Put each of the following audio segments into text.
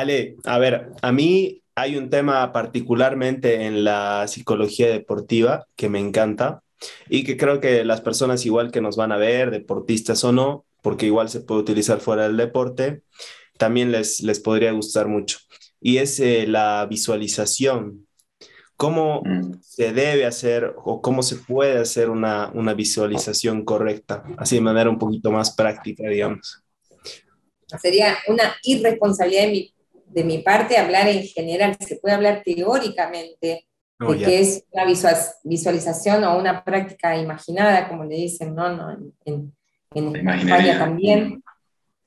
Ale, a ver, a mí hay un tema particularmente en la psicología deportiva que me encanta y que creo que las personas igual que nos van a ver, deportistas o no, porque igual se puede utilizar fuera del deporte, también les, les podría gustar mucho. Y es eh, la visualización. ¿Cómo mm. se debe hacer o cómo se puede hacer una, una visualización correcta? Así de manera un poquito más práctica, digamos. Sería una irresponsabilidad de mi, de mi parte hablar en general. Se puede hablar teóricamente, de oh, que es una visualización o una práctica imaginada, como le dicen, ¿no? no en, en, España también.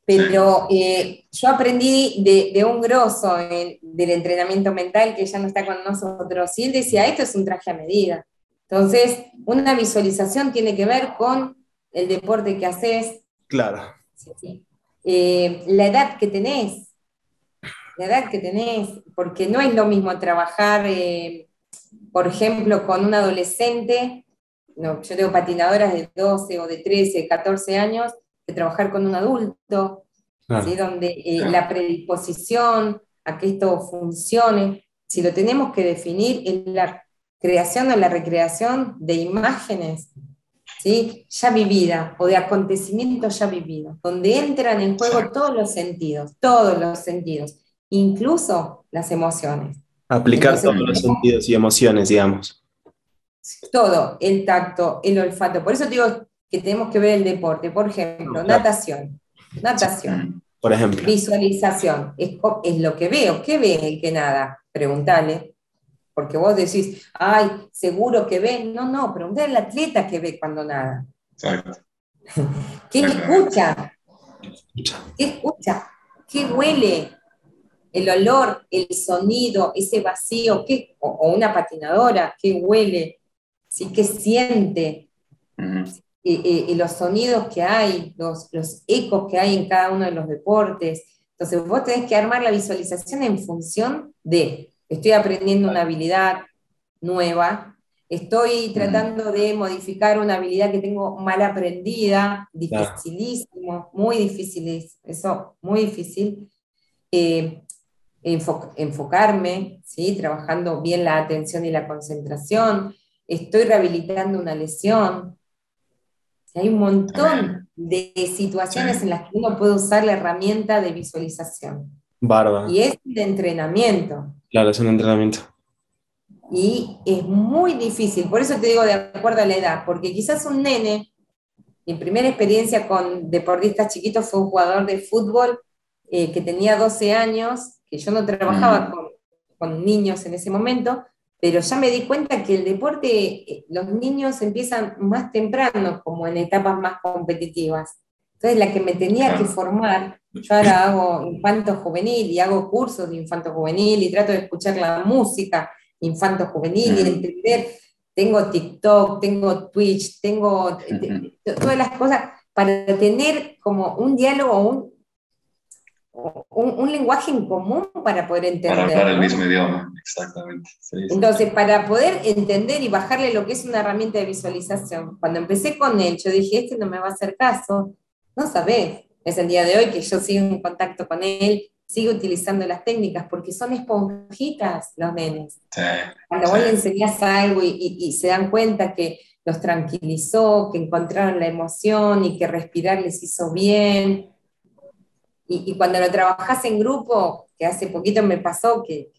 Pero eh, yo aprendí de, de un grosso del entrenamiento mental que ya no está con nosotros, y él decía, esto es un traje a medida. Entonces, una visualización tiene que ver con el deporte que haces. Claro. Eh, la edad que tenés, la edad que tenés, porque no es lo mismo trabajar eh, por ejemplo, con un adolescente, no, yo tengo patinadoras de 12 o de 13, 14 años, de trabajar con un adulto, donde eh, la predisposición a que esto funcione, si lo tenemos que definir, en la creación o la recreación de imágenes ¿sí? ya vividas o de acontecimientos ya vividos, donde entran en juego todos los sentidos, todos los sentidos, incluso las emociones. Aplicar todos los sentidos y emociones, digamos. Todo, el tacto, el olfato. Por eso digo que tenemos que ver el deporte. Por ejemplo, natación. Natación. Por ejemplo. Visualización. Es, lo que veo. ¿Qué ve el que nada? Preguntale. Porque vos decís, ay, seguro que ve. No, no, preguntale al atleta que ve cuando nada. Exacto. ¿Qué escucha? ¿Qué escucha? ¿Qué huele? El olor, el sonido, ese vacío, ¿qué, o, una patinadora, qué huele, ¿sí? qué siente, y, los sonidos que hay, los, los ecos que hay en cada uno de los deportes. Entonces vos tenés que armar la visualización en función de, estoy aprendiendo una habilidad nueva, estoy tratando de modificar una habilidad que tengo mal aprendida, dificilísimo, muy difícil, eso, muy difícil. Eh, enfocarme, ¿sí? trabajando bien la atención y la concentración, estoy rehabilitando una lesión. Hay un montón de situaciones en las que uno puede usar la herramienta de visualización. Bárbaro. Y es de entrenamiento. Claro, es un entrenamiento. Y es muy difícil, por eso te digo de acuerdo a la edad, porque quizás un nene, mi primera experiencia con deportistas chiquitos fue un jugador de fútbol eh, que tenía 12 años que yo no trabajaba con, con, niños en ese momento, pero ya me di cuenta que el deporte, eh, los niños empiezan más temprano, como en etapas más competitivas. Entonces, la que me tenía que formar, yo ahora hago infanto juvenil y hago cursos de infanto juvenil y trato de escuchar la música infanto juvenil y entender. Tengo TikTok, tengo Twitch, tengo todas las cosas para tener como un diálogo, un, un, lenguaje en común para poder entender. Para hablar el mismo idioma, exactamente. Entonces, para poder entender y bajarle lo que es una herramienta de visualización, cuando empecé con él, yo dije, este no me va a hacer caso, no sabés. Es el día de hoy que yo sigo en contacto con él, sigo utilizando las técnicas, porque son esponjitas los nenes. Cuando vos le enseñás algo y, y se dan cuenta que los tranquilizó, que encontraron la emoción y que respirar les hizo bien, y, cuando lo trabajas en grupo, que hace poquito me pasó que,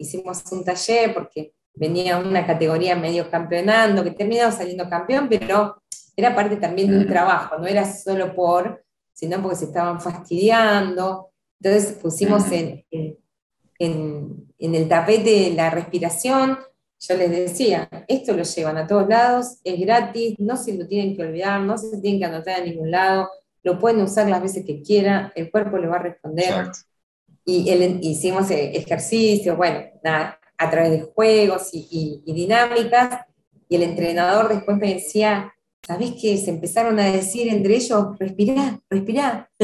hicimos un taller porque venía una categoría medio campeonando, que terminó saliendo campeón, pero era parte también de un trabajo, no era solo por, sino porque se estaban fastidiando. Entonces pusimos en, en, en el tapete la respiración, yo les decía, esto lo llevan a todos lados, es gratis, no se lo tienen que olvidar, no se tienen que anotar a ningún lado, lo pueden usar las veces que quieran, el cuerpo le va a responder. Y hicimos e, ejercicios, bueno, nada, a través de juegos y, dinámicas, y el entrenador después me decía, ¿sabés qué? Se empezaron a decir entre ellos, respirá, respirá.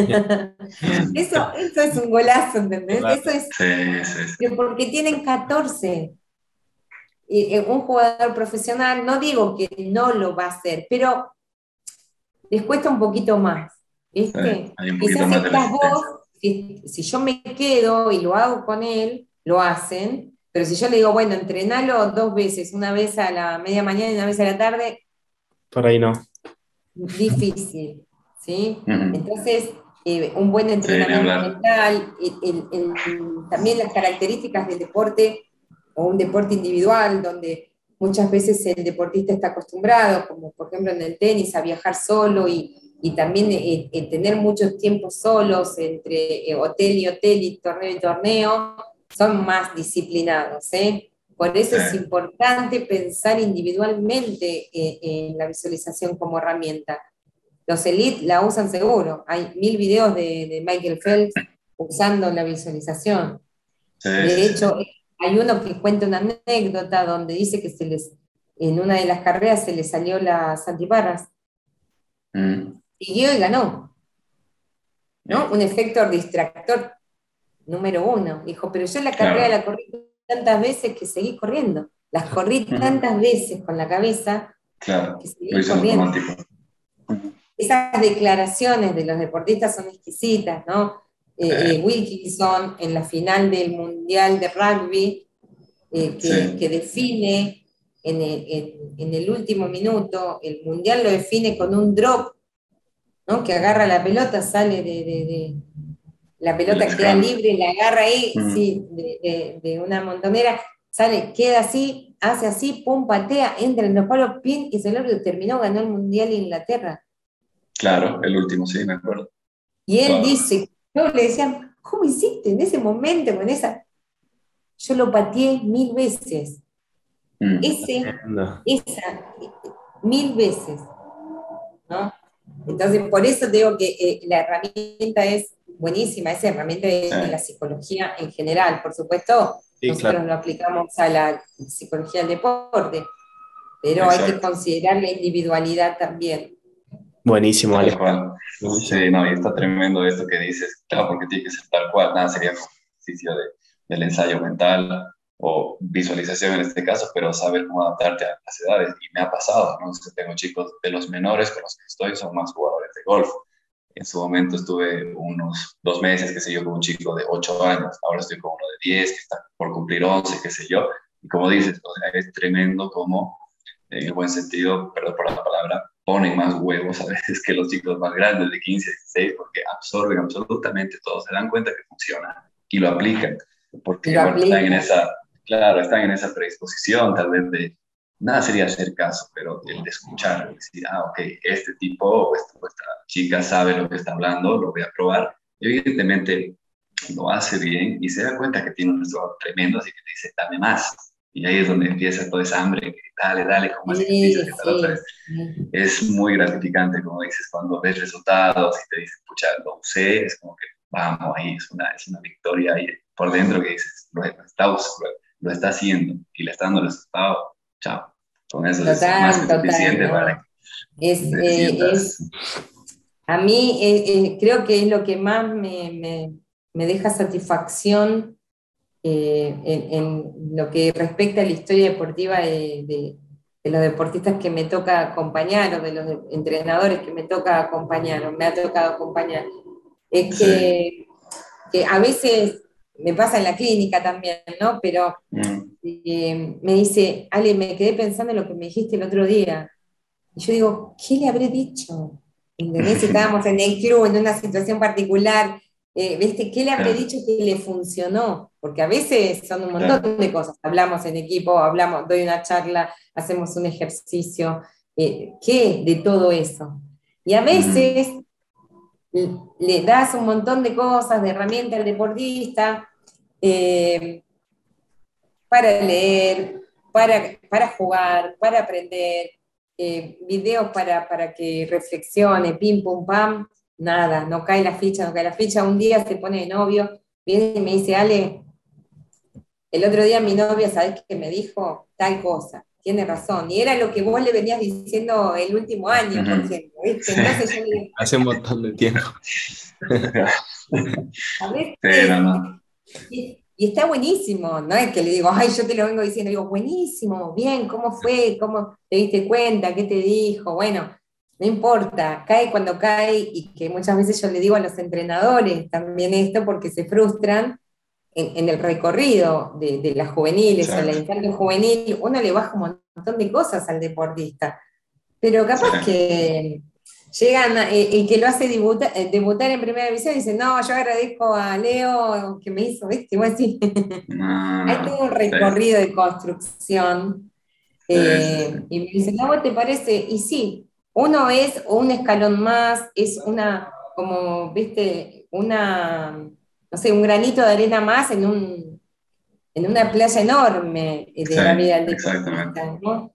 eso, eso es un golazo, ¿entendés? Eso es porque tienen 14. Y, un jugador profesional, no digo que no lo va a hacer, pero les cuesta un poquito más. ¿Viste? Quizás estás vos, si, si yo me quedo y lo hago con él, lo hacen, pero si yo le digo, bueno, entrenalo dos veces, una vez a la media mañana y una vez a la tarde, Por ahí no. difícil, ¿sí? Entonces, eh, un buen entrenamiento mental, el- el- el- también las características del deporte o un deporte individual, donde muchas veces el deportista está acostumbrado, como por ejemplo en el tenis, a viajar solo y, y también eh, eh, tener muchos tiempos solos entre eh, hotel y hotel y torneo y torneo, son más disciplinados. ¿eh? Por eso es Sí. importante pensar individualmente eh, en la visualización como herramienta. Los elite la usan seguro. Hay mil videos de, de Michael Phelps usando la visualización. Sí, De hecho, hay uno que cuenta una anécdota donde dice que se les, en una de las carreras se le salió las antiparras. Mm. Siguió y ganó. ¿no? Un efecto distractor número uno. Dijo, pero yo la Claro. carrera la corrí tantas veces que seguí corriendo. Las corrí tantas veces con la cabeza Claro, que seguí corriendo. esas declaraciones de los deportistas son exquisitas, ¿no? Eh, eh, Wilkinson en la final del Mundial de Rugby, eh, que, Sí. que define en el, en- en el último minuto, el Mundial lo define con un drop, ¿no? Que agarra la pelota, sale de... de- de- la pelota El queda libre, la agarra ahí, sí, de, de- de una montonera, sale, queda así, hace así, pum, patea, entra en los palos, pin, y se lo terminó, ganó el Mundial en Inglaterra. Claro, el último, sí, me acuerdo. Y él Wow. dice, yo le decían, ¿cómo hiciste en ese momento con esa? Yo lo pateé mil veces. Mm. Ese, No. esa, mil veces. ¿no? Entonces, por eso digo que eh, la herramienta es buenísima, esa herramienta de, Sí. la psicología en general. Por supuesto, Sí, nosotros claro. lo aplicamos a la psicología del deporte, pero hay que Exacto. considerar la individualidad también. Buenísimo, Tal Ale. cual. Sí, no, y está tremendo esto que dices. Claro, porque tiene que ser tal cual. Nada, sería como ejercicio de, del ensayo mental o visualización en este caso, pero saber cómo adaptarte a las edades. Y me ha pasado, ¿no? Entonces, tengo chicos de los menores con los que estoy, son más jugadores de golf. En su momento estuve unos dos meses, qué sé yo, con un chico de 8 años. Ahora estoy con uno de 10, que está por cumplir 11, qué sé yo. Y como dices, o sea, es tremendo como, en el buen sentido, perdón por la palabra, ponen más huevos a veces que los chicos más grandes de 15, 16, porque absorben absolutamente todo, se dan cuenta que funciona y lo aplican, porque bueno, están en esa, claro, están en esa predisposición tal vez de, nada sería hacer caso, pero el de escuchar, decir, ah, ok, este tipo o esta, o esta chica sabe lo que está hablando, lo voy a probar, y evidentemente lo hace bien y se da cuenta que tiene un resultado tremendo, así que te dice, dame más. Y ahí es donde empieza toda esa hambre, dale, dale, como Sí, ejercicio que tal otra vez sí. es muy gratificante, como dices, cuando ves resultados y te dicen, pucha, lo usé, es como que vamos, ahí es una, es una victoria ahí por dentro que dices, lo, está, us- lo, lo está haciendo y le está dando resultado, chao. Con eso es Total, más que total, suficiente ¿no? para que Es, te eh, es- a mí eh, eh, creo que es lo que más me, me- me deja satisfacción eh, en, en lo que respecta a la historia deportiva de, de- de los deportistas que me toca acompañar o de los entrenadores que me toca acompañar o me ha tocado acompañar. Es que, que a veces me pasa en la clínica también, ¿no? Pero Mm, eh, me dice, Ale, me quedé pensando en lo que me dijiste el otro día. Y yo digo, ¿qué le habré dicho? ¿Entendés? Estábamos en el club, en una situación particular, eh, ¿viste? ¿Qué le habré Claro. dicho que le funcionó? Porque a veces son un montón de cosas. Hablamos en equipo, hablamos, doy una charla, hacemos un ejercicio. eh, ¿Qué de todo eso? Y a veces le, le das un montón de cosas, de herramientas al deportista, eh, para leer, para, para jugar, para aprender, eh, videos para, para que reflexione, pim, pum, pam, nada, no cae la ficha, no cae la ficha. Un día se pone de novio, viene y me dice, Ale, el otro día mi novia, ¿sabes qué me dijo? Tal cosa, tiene razón. Y era lo que vos le venías diciendo el último año, por ejemplo. Entonces yo le digo, Hace un montón de tiempo. a veces Sí, no, no. Y, y está buenísimo, no es que le digo, ay, yo te lo vengo diciendo, digo, buenísimo, bien, ¿cómo fue? ¿Cómo te diste cuenta? ¿Qué te dijo? Bueno, no importa, cae cuando cae y que muchas veces yo le digo a los entrenadores también esto porque se frustran en, el recorrido de, las juveniles o la infancia juvenil, uno le baja un montón de cosas al deportista, pero capaz que llegan eh, y que lo hace eh, debutar, en primera división y dice, no, yo agradezco a Leo que me hizo, ¿viste? Igual así. Hay todo un recorrido de construcción. Eh, y me dice, no, ¿te parece? Y sí, uno es un escalón más, es una, como, viste, una, no sé, un granito de arena más en, un, en una playa enorme de la vida del deportista, ¿no?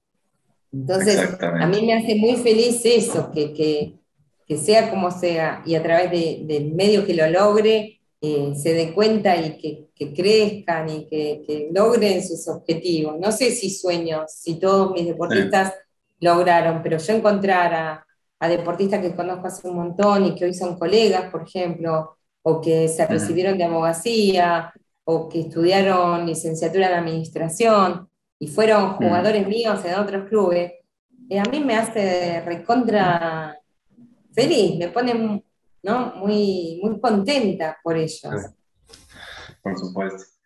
Entonces, a mí me hace muy feliz eso, que, que, sea como sea, y a través del medio que lo logre, eh, se dé cuenta y que, que crezcan y que, logren sus objetivos. No sé si sueño, si todos mis deportistas lograron, pero yo encontrar a, a, deportistas que conozco hace un montón y que hoy son colegas, por ejemplo, o que se recibieron de abogacía, o que estudiaron licenciatura en administración, y fueron jugadores míos en otros clubes, eh, a mí me hace recontra feliz, me pone ¿no? muy, muy contenta por ellos. Por supuesto.